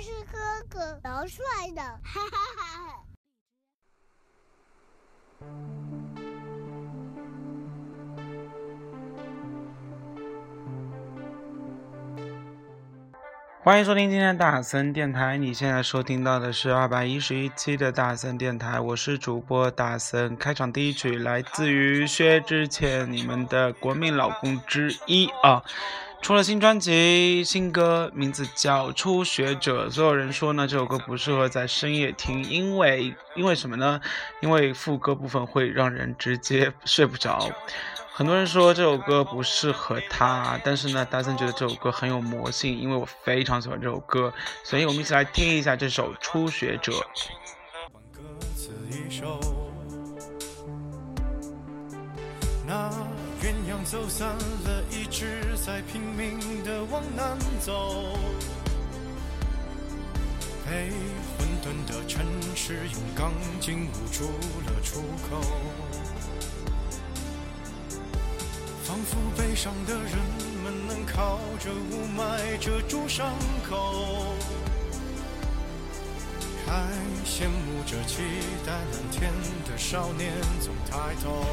是哥哥，老帅的，哈哈哈！欢迎收听今天大森电台，你现在收听到的是二百一十一期的大森电台，我是主播大森。开场第一曲来自于薛之谦，你们的国民老公之一啊，出了新专辑，新歌名字叫《初学者》。所有人说呢，这首歌不适合在深夜听，因为因为什么呢？因为副歌部分会让人直接睡不着。很多人说这首歌不适合他，但是呢，大森觉得这首歌很有魔性，因为我非常喜欢这首歌，所以我们一起来听一下这首《初学者》。那鸳鸯走散了，在拼命的往南走，被混沌的城市用钢筋捂住了出口。仿佛悲伤的人们能靠着雾霾遮住伤口，还羡慕着期待蓝天的少年总抬头。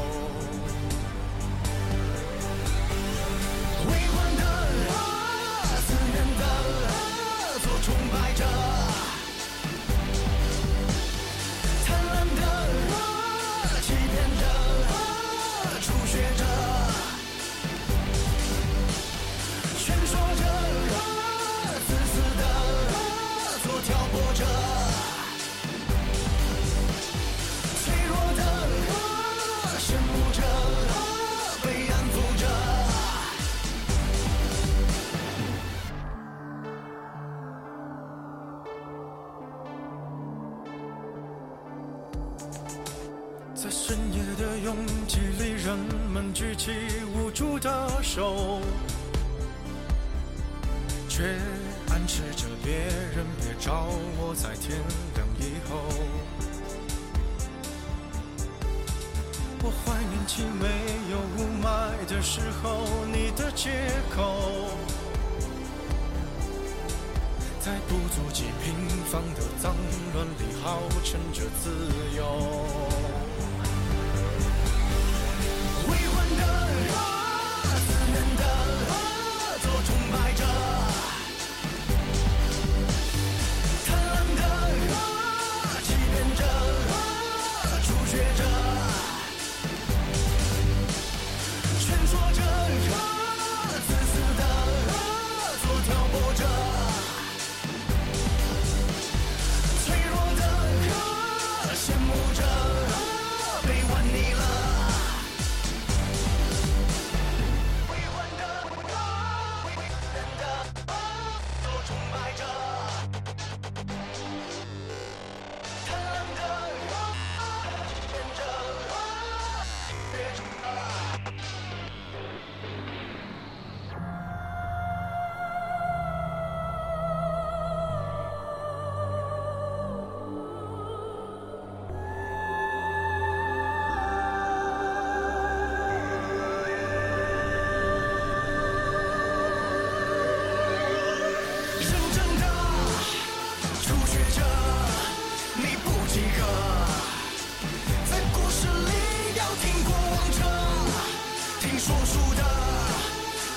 说书的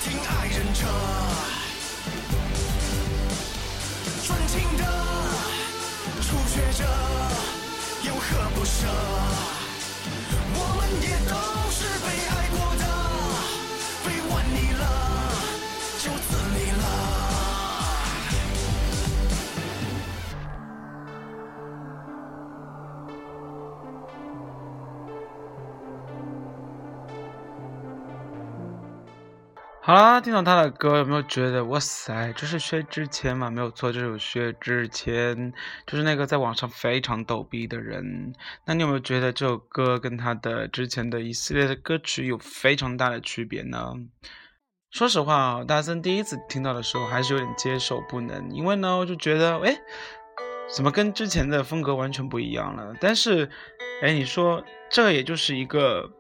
听爱人扯专情的初学者有何不舍？好啦，听到他的歌，有没有觉得哇塞，这是薛之谦吗？没有错，这首薛之谦就是那个在网上非常逗逼的人。那你有没有觉得这首歌跟他的之前的一系列的歌曲有非常大的区别呢？说实话啊，大森第一次听到的时候还是有点接受不能，因为呢，我就觉得，哎，怎么跟之前的风格完全不一样了？但是，哎，你说这也就是一个。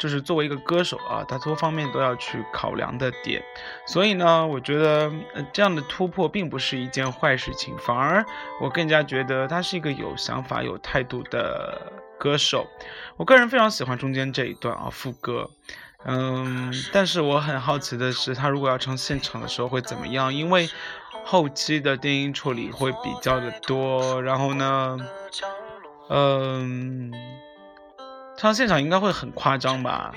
就是作为一个歌手啊，他多方面都要去考量的点。所以呢，我觉得这样的突破并不是一件坏事情，反而我更加觉得他是一个有想法、有态度的歌手。我个人非常喜欢中间这一段啊，副歌。嗯，但是我很好奇的是，他如果要唱现场的时候会怎么样？因为后期的电音处理会比较的多，然后呢，嗯，唱现场应该会很夸张吧？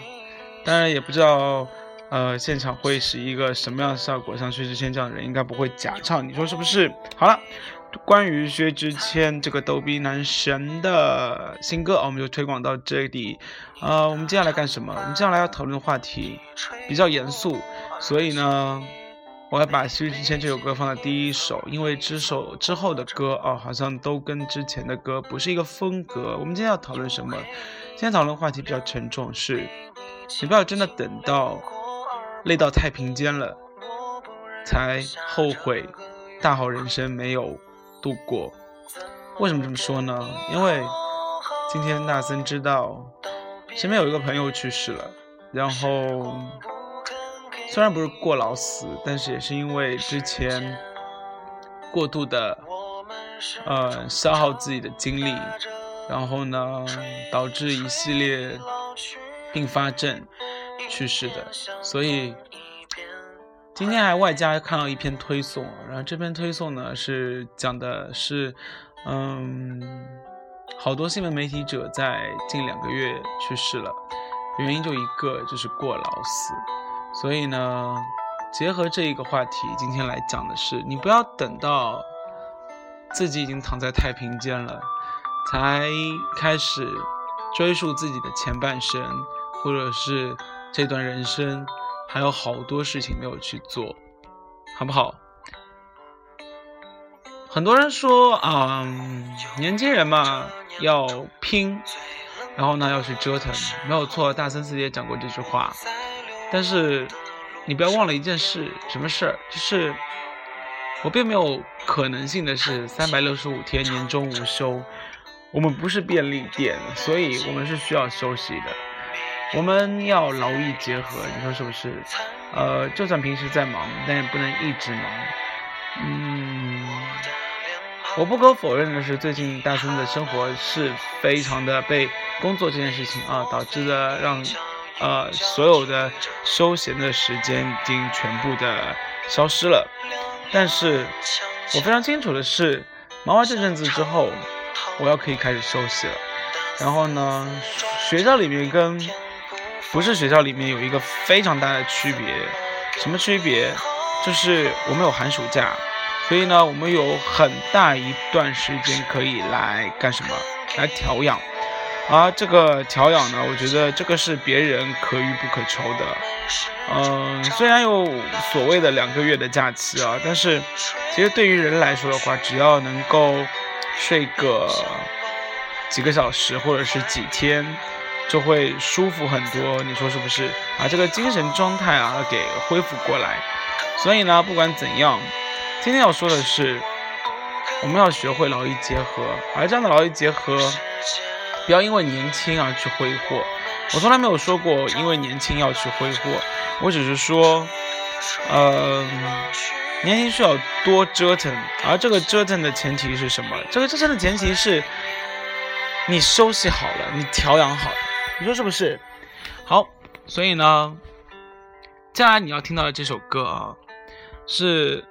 当然也不知道，呃，现场会是一个什么样的效果。像薛之谦这样的人，应该不会假唱，你说是不是？好了。关于薛之谦这个逗逼男神的新歌，我们就推广到这里。呃，我们接下来干什么？我们接下来要讨论的话题比较严肃，所以呢，我要把薛之谦这首歌放在第一首，因为之首之后的歌啊，好像都跟之前的歌不是一个风格。我们今天要讨论什么？今天讨论话题比较沉重，是你不要真的等到累到太平间了，才后悔大好人生没有。度过，为什么这么说呢？因为今天大森知道身边有一个朋友去世了，然后虽然不是过劳死，但是也是因为之前过度的呃消耗自己的精力，然后呢导致一系列并发症去世的，所以。今天还外加看到一篇推送，然后这篇推送呢是讲的是，嗯，好多新闻媒体者在近两个月去世了，原因就一个就是过劳死，所以呢，结合这一个话题，今天来讲的是，你不要等到自己已经躺在太平间了，才开始追溯自己的前半生，或者是这段人生。还有好多事情没有去做，好不好？很多人说啊，年轻人嘛要拼，然后呢要去折腾，没有错。大森自己也讲过这句话。但是你不要忘了一件事，什么事儿？就是我并没有可能性的是三百六十五天年终无休。我们不是便利店，所以我们是需要休息的。我们要劳逸结合，你说是不是？呃，就算平时再忙，但也不能一直忙。嗯，我不可否认的是，最近大森的生活是非常的被工作这件事情啊导致的，让呃所有的休闲的时间已经全部的消失了。但是我非常清楚的是，忙完这阵子之后，我要可以开始休息了。然后呢，学校里面跟不是学校里面有一个非常大的区别，什么区别？就是我们有寒暑假，所以呢，我们有很大一段时间可以来干什么？来调养。而这个调养呢，我觉得这个是别人可遇不可求的。嗯，虽然有所谓的两个月的假期啊，但是其实对于人来说的话，只要能够睡个几个小时或者是几天。就会舒服很多，你说是不是？把这个精神状态啊给恢复过来。所以呢，不管怎样，今天要说的是，我们要学会劳逸结合。而这样的劳逸结合，不要因为年轻而去挥霍。我从来没有说过因为年轻要去挥霍，我只是说，呃，年轻需要多折腾。而这个折腾的前提是什么？这个折腾的前提是你休息好了，你调养好了。你说是不是？好，所以呢，接下来你要听到的这首歌啊，是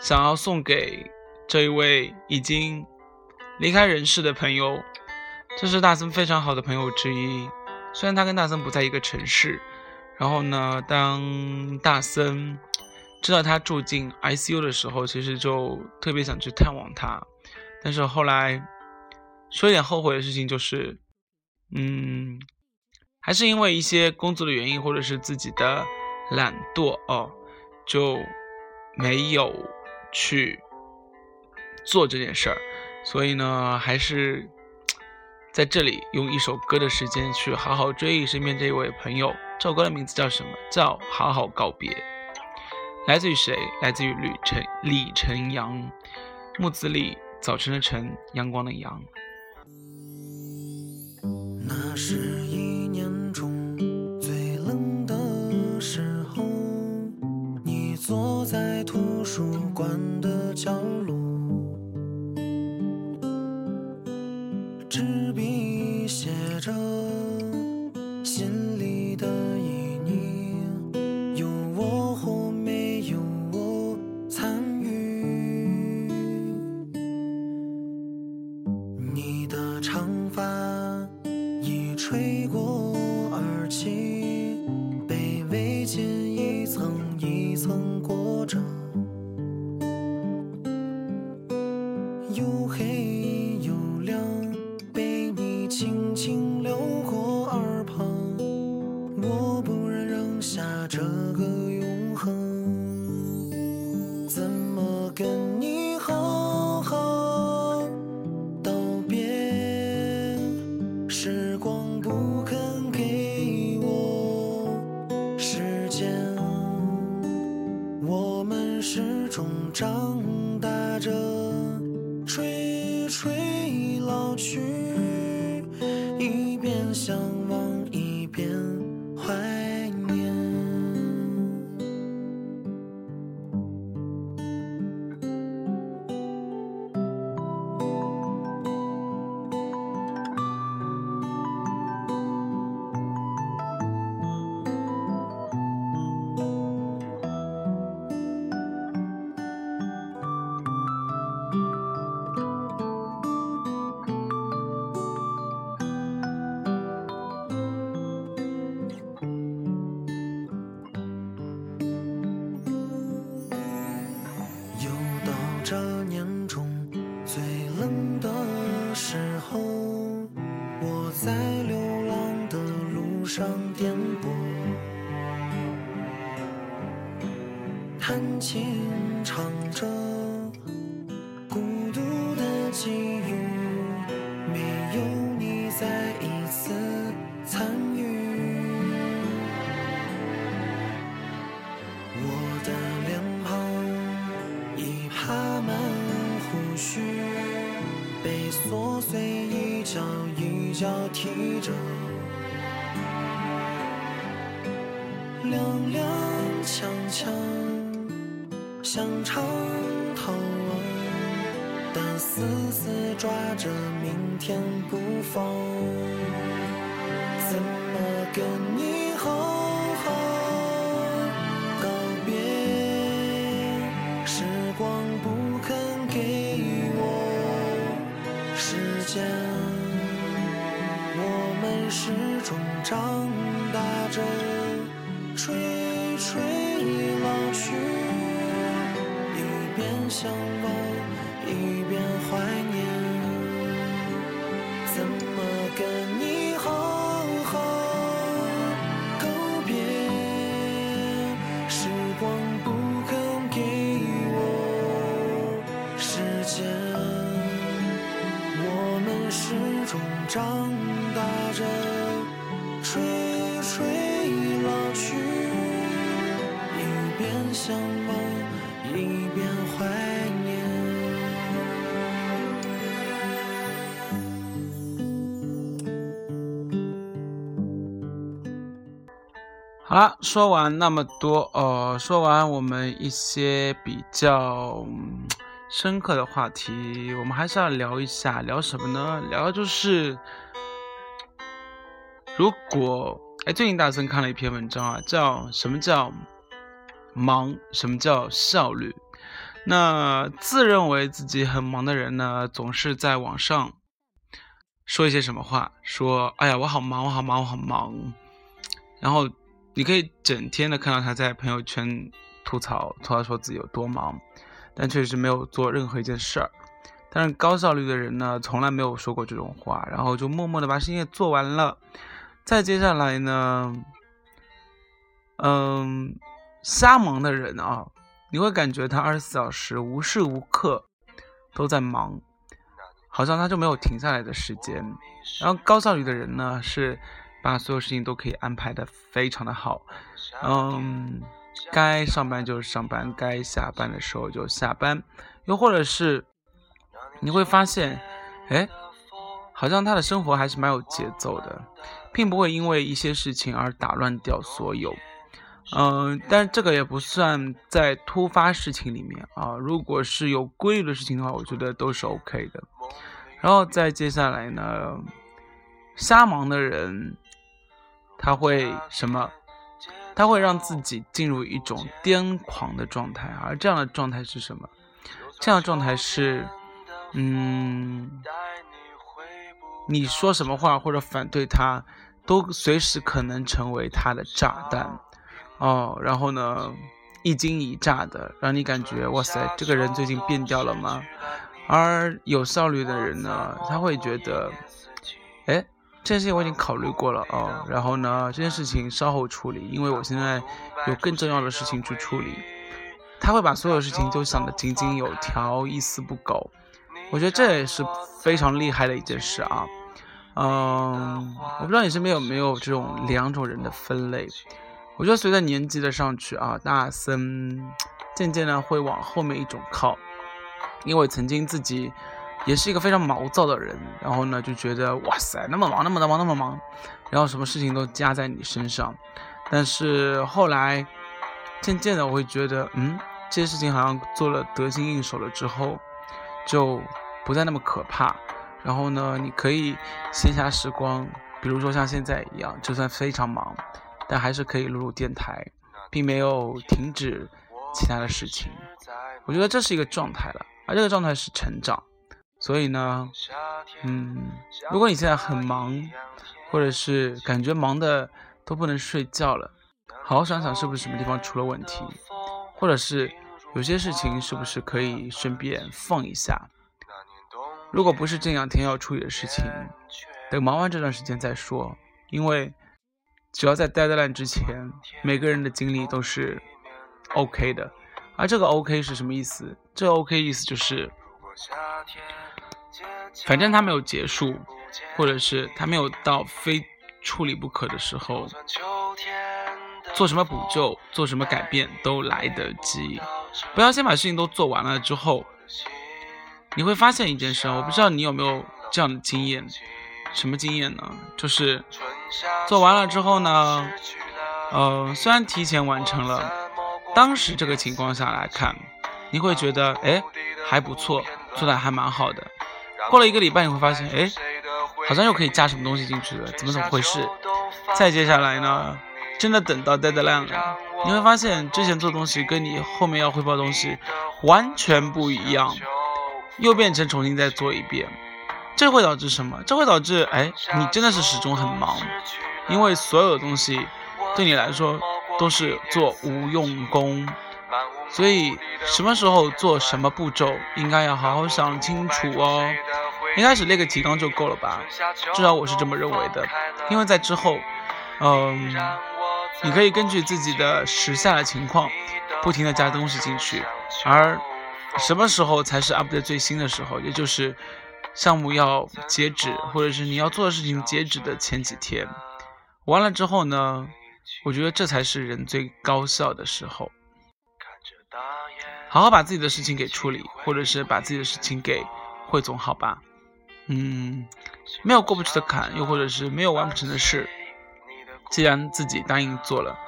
想要送给这一位已经离开人世的朋友。这是大森非常好的朋友之一，虽然他跟大森不在一个城市。然后呢，当大森知道他住进 ICU 的时候，其实就特别想去探望他。但是后来说一点后悔的事情就是。嗯，还是因为一些工作的原因，或者是自己的懒惰哦，就没有去做这件事儿。所以呢，还是在这里用一首歌的时间去好好追忆身边这一位朋友。这首歌的名字叫什么？叫《好好告别》。来自于谁？来自于李晨李晨阳，木子李，早晨的晨，阳光的阳。那是一年中最冷的时候，你坐在图书馆的角落，死抓着明天不放，怎么跟你好好了，说完那么多，呃，说完我们一些比较、深刻的话题，我们还是要聊一下，聊什么呢？聊就是，如果，哎，最近大森看了一篇文章啊，叫什么叫忙，什么叫效率？那自认为自己很忙的人呢，总是在网上说一些什么话，说，哎呀，我好忙，我好忙，我好忙，然后。你可以整天的看到他在朋友圈吐槽，吐槽说自己有多忙，但确实没有做任何一件事儿。但是高效率的人呢，从来没有说过这种话，然后就默默的把事情做完了。再接下来呢，嗯，瞎忙的人啊，你会感觉他二十四小时无时无刻都在忙，好像他就没有停下来的时间。然后高效率的人呢，是。把所有事情都可以安排的非常的好，嗯，该上班就上班，该下班的时候就下班，又或者是你会发现，哎，好像他的生活还是蛮有节奏的，并不会因为一些事情而打乱掉所有。嗯，但这个也不算在突发事情里面啊。如果是有规律的事情的话，我觉得都是 OK 的。然后再接下来呢，瞎忙的人他会什么？他会让自己进入一种癫狂的状态，而这样的状态是什么？这样的状态是，嗯，你说什么话或者反对他，都随时可能成为他的炸弹，哦，然后呢，一惊一乍的，让你感觉哇塞，这个人最近变掉了吗？而有效率的人呢，他会觉得，哎。这件事情我已经考虑过了哦，然后呢，这件事情稍后处理，因为我现在有更重要的事情去处理。他会把所有事情都想得井井有条，一丝不苟。我觉得这也是非常厉害的一件事啊。嗯，我不知道你身边有没有这种两种人的分类。我觉得随着年纪的上去啊，大森渐渐的会往后面一种靠，因为曾经自己。也是一个非常毛躁的人，然后呢，就觉得哇塞，那么忙，那么的忙，那么忙，然后什么事情都加在你身上。但是后来，渐渐的，我会觉得，嗯，这些事情好像做了得心应手了之后，就不再那么可怕。然后呢，你可以闲暇时光，比如说像现在一样，就算非常忙，但还是可以录录电台，并没有停止其他的事情。我觉得这是一个状态了，而这个状态是成长。所以呢，嗯，如果你现在很忙，或者是感觉忙的都不能睡觉了，好好想想是不是什么地方出了问题，或者是有些事情是不是可以顺便放一下。如果不是这两天要处理的事情，等忙完这段时间再说。因为只要在 deadline 之前，每个人的精力都是 OK 的。而这个 OK 是什么意思？这个 OK 意思就是。反正他没有结束，或者是他没有到非处理不可的时候，做什么补救、做什么改变都来得及。不要先把事情都做完了之后，你会发现一件事，我不知道你有没有这样的经验。什么经验呢？就是做完了之后呢，呃，虽然提前完成了，当时这个情况下来看，你会觉得，哎，还不错，做的还蛮好的。过了一个礼拜，你会发现，哎，好像又可以加什么东西进去了，怎么怎么回事？再接下来呢，真的等到 deadline 了，你会发现之前做东西跟你后面要汇报东西完全不一样，又变成重新再做一遍。这会导致什么？这会导致，哎，你真的是始终很忙，因为所有的东西对你来说都是做无用功。所以什么时候做什么步骤，应该要好好想清楚哦。一开始列个提纲就够了吧？至少我是这么认为的。因为在之后，嗯，你可以根据自己的时下的情况，不停的加东西进去。而什么时候才是 update 最新的时候？也就是项目要截止，或者是你要做的事情截止的前几天。完了之后呢，我觉得这才是人最高效的时候。好好把自己的事情给处理，或者是把自己的事情给汇总好吧。嗯，没有过不去的坎，又或者是没有完不成的事，既然自己答应做了，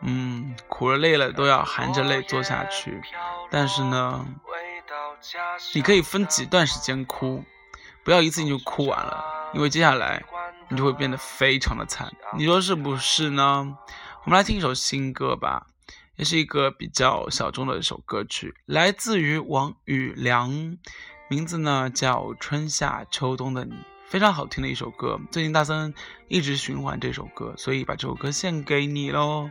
嗯，苦了累了都要含着泪做下去。但是呢，你可以分几段时间哭，不要一次性就哭完了，因为接下来你就会变得非常的惨。你说是不是呢？我们来听一首新歌吧。也是一个比较小众的一首歌曲，来自于王宇良，名字呢叫《春夏秋冬的你》，非常好听的一首歌。最近大森一直循环这首歌，所以把这首歌献给你喽。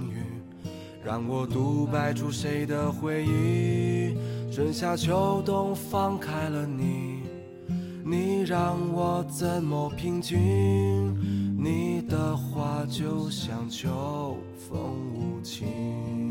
让我独白出谁的回忆？春夏秋冬放开了你，你让我怎么平静？你的话就像秋风无情。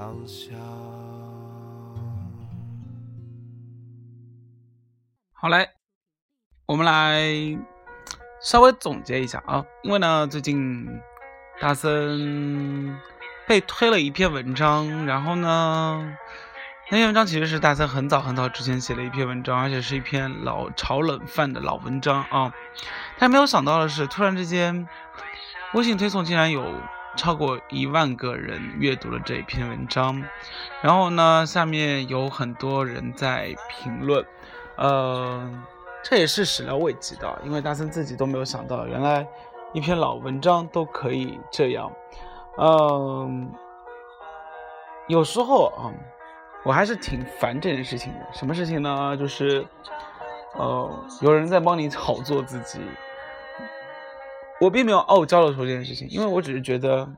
想象。好嘞，我们来稍微总结一下啊，因为呢，最近大森被推了一篇文章，然后呢，那篇文章其实是大森很早很早之前写的一篇文章，而且是一篇老炒冷饭的老文章啊。但没有想到的是，突然之间。微信推送竟然有超过一万个人阅读了这一篇文章，然后呢，下面有很多人在评论，呃，这也是始料未及的，因为大森自己都没有想到，原来一篇老文章都可以这样，嗯，有时候啊，我还是挺烦这件事情的。什么事情呢？就是，呃，有人在帮你炒作自己。我并没有傲娇的说这件事情，因为我只是觉得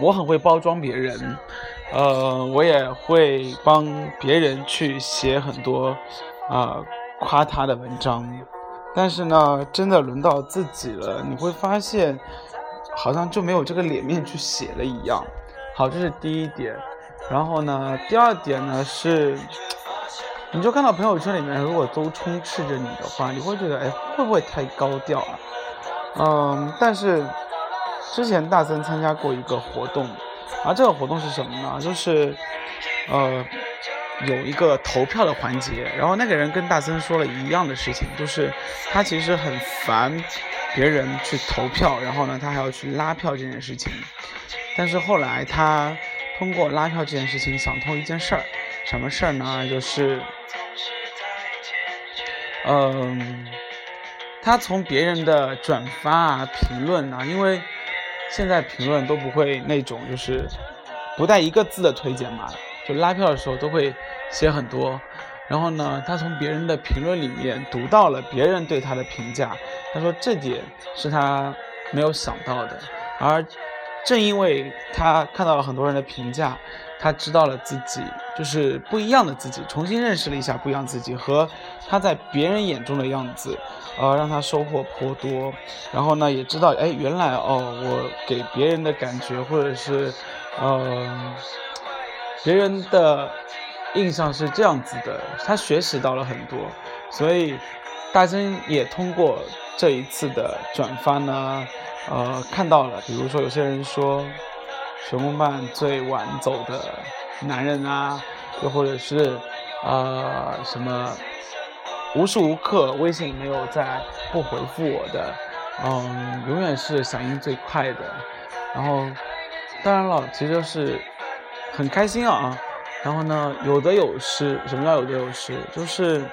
我很会包装别人，呃，我也会帮别人去写很多啊夸他的文章，但是呢，真的轮到自己了，你会发现好像就没有这个脸面去写了一样。好，这是第一点。然后呢，第二点呢是，你就看到朋友圈里面如果都充斥着你的话，你会觉得哎会不会太高调了？嗯，但是之前大森参加过一个活动，而这个活动是什么呢？就是呃有一个投票的环节，然后那个人跟大森说了一样的事情，就是他其实很烦别人去投票，然后呢他还要去拉票这件事情，但是后来他。通过拉票这件事情想通一件事儿，什么事儿呢？就是，嗯，他从别人的转发啊、评论啊，因为现在评论都不会那种就是不带一个字的推荐嘛，就拉票的时候都会写很多。然后呢，他从别人的评论里面读到了别人对他的评价，他说这点是他没有想到的，而。正因为他看到了很多人的评价，他知道了自己就是不一样的自己，重新认识了一下不一样自己和他在别人眼中的样子，呃，让他收获颇多。然后呢，也知道，哎，原来哦，我给别人的感觉或者是，呃，别人的印象是这样子的。他学习到了很多，所以大真也通过这一次的转发呢。呃，看到了，比如说有些人说，熊梦曼最晚走的男人啊，又或者是，呃，什么无时无刻微信没有在不回复我的，嗯，永远是响应最快的。然后，当然了，其实就是很开心啊。然后呢，有得有失。什么叫有得有失？就是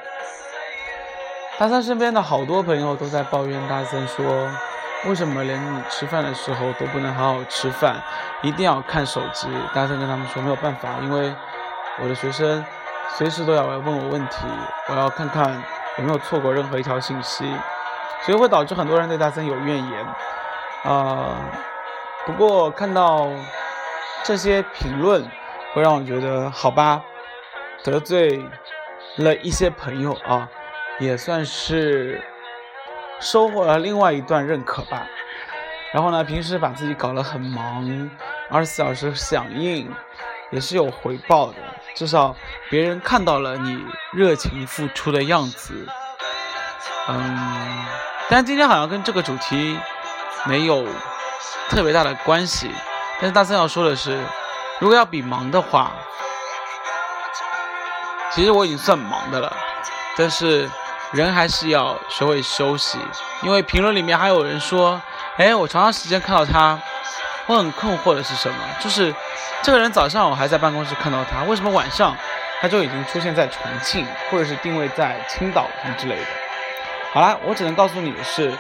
大三身边的好多朋友都在抱怨大三说。为什么连你吃饭的时候都不能好好吃饭，一定要看手机？大森跟他们说没有办法，因为我的学生随时都要来问我问题，我要看看有没有错过任何一条信息，所以会导致很多人对大森有怨言。啊，不过看到这些评论，会让我觉得好吧，得罪了一些朋友啊，也算是。收获了另外一段认可吧，然后呢，平时把自己搞得很忙，二十四小时响应，也是有回报的，至少别人看到了你热情付出的样子。嗯，但今天好像跟这个主题没有特别大的关系。但是大森要说的是，如果要比忙的话，其实我已经算忙的了，但是。人还是要学会休息，因为评论里面还有人说：“哎，我长长时间看到他，我很困惑的是什么？就是这个人早上我还在办公室看到他，为什么晚上他就已经出现在重庆，或者是定位在青岛什么之类的？”好了，我只能告诉你的是，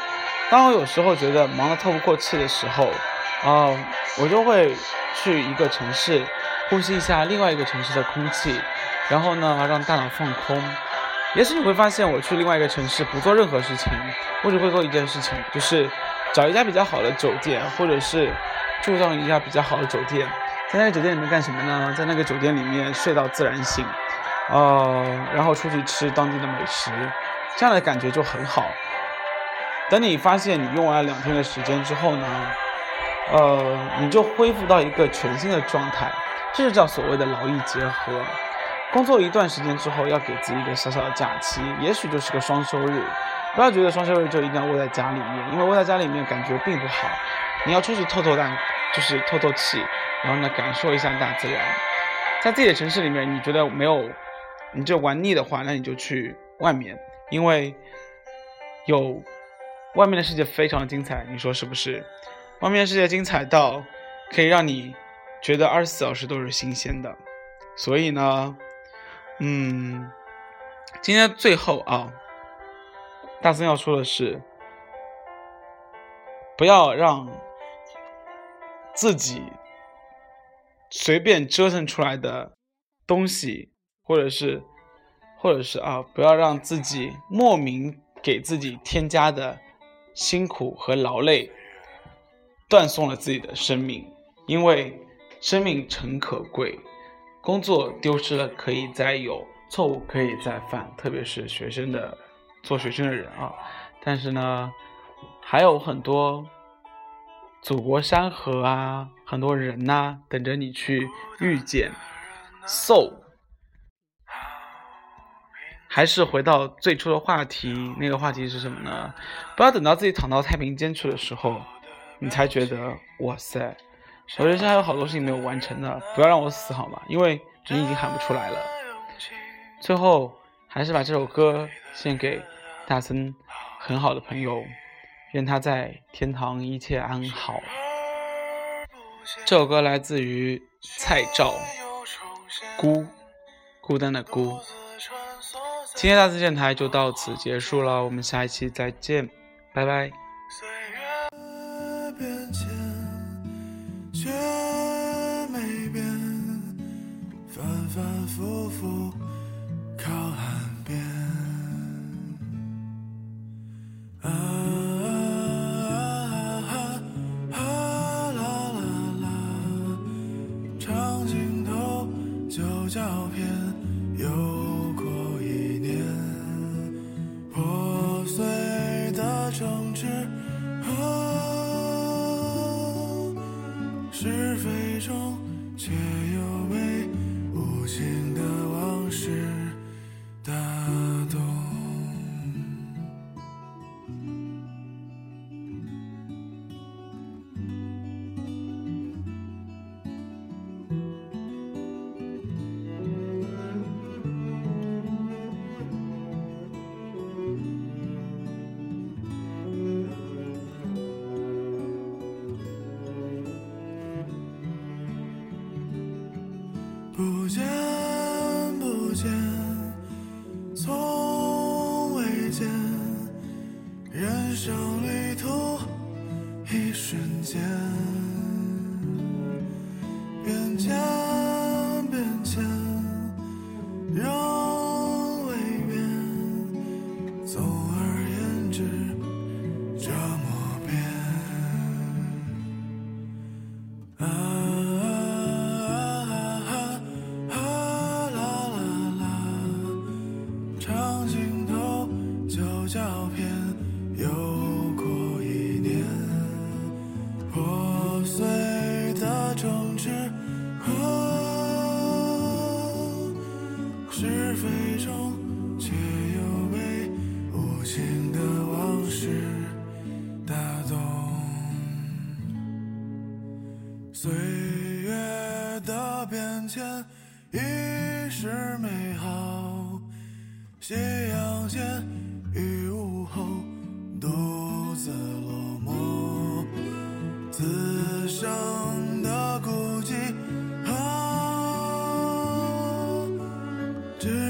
当我有时候觉得忙得透不过气的时候，啊，我就会去一个城市，呼吸一下另外一个城市的空气，然后呢，让大脑放空。也许你会发现，我去另外一个城市不做任何事情，我只会做一件事情，就是找一家比较好的酒店，或者是住上一家比较好的酒店，在那个酒店里面干什么呢？在那个酒店里面睡到自然醒，呃，然后出去吃当地的美食，这样的感觉就很好。等你发现你用完了两天的时间之后呢，呃，你就恢复到一个全新的状态，这就叫所谓的劳逸结合。工作一段时间之后，要给自己一个小小的假期，也许就是个双休日。不要觉得双休日就一定要窝在家里面，因为窝在家里面感觉并不好。你要出去透透淡，就是透透气，然后呢，感受一下大自然。在自己的城市里面，你觉得没有，你就玩腻的话，那你就去外面，因为有外面的世界非常精彩。你说是不是？外面的世界精彩到可以让你觉得二十四小时都是新鲜的。所以呢。嗯，今天最后啊，大森要说的是，不要让自己随便折腾出来的东西，或者是，或者是啊，不要让自己莫名给自己添加的辛苦和劳累，断送了自己的生命，因为生命诚可贵，工作丢失了可以再有，错误可以再犯，特别是学生的做学生的人啊。但是呢，还有很多祖国山河啊，很多人呐、等着你去遇见。So，还是回到最初的话题，那个话题是什么呢？不要等到自己躺到太平间去的时候，你才觉得哇塞。我人生还有好多事情没有完成呢，不要让我死好吗？因为你已经喊不出来了。最后还是把这首歌献给大森很好的朋友，愿他在天堂一切安好。这首歌来自于蔡照，孤，孤单的孤。今天大森电台就到此结束了，我们下一期再见，拜拜。照片，又过一年。破碎的城池，啊，是非中却又被无情的往事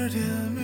知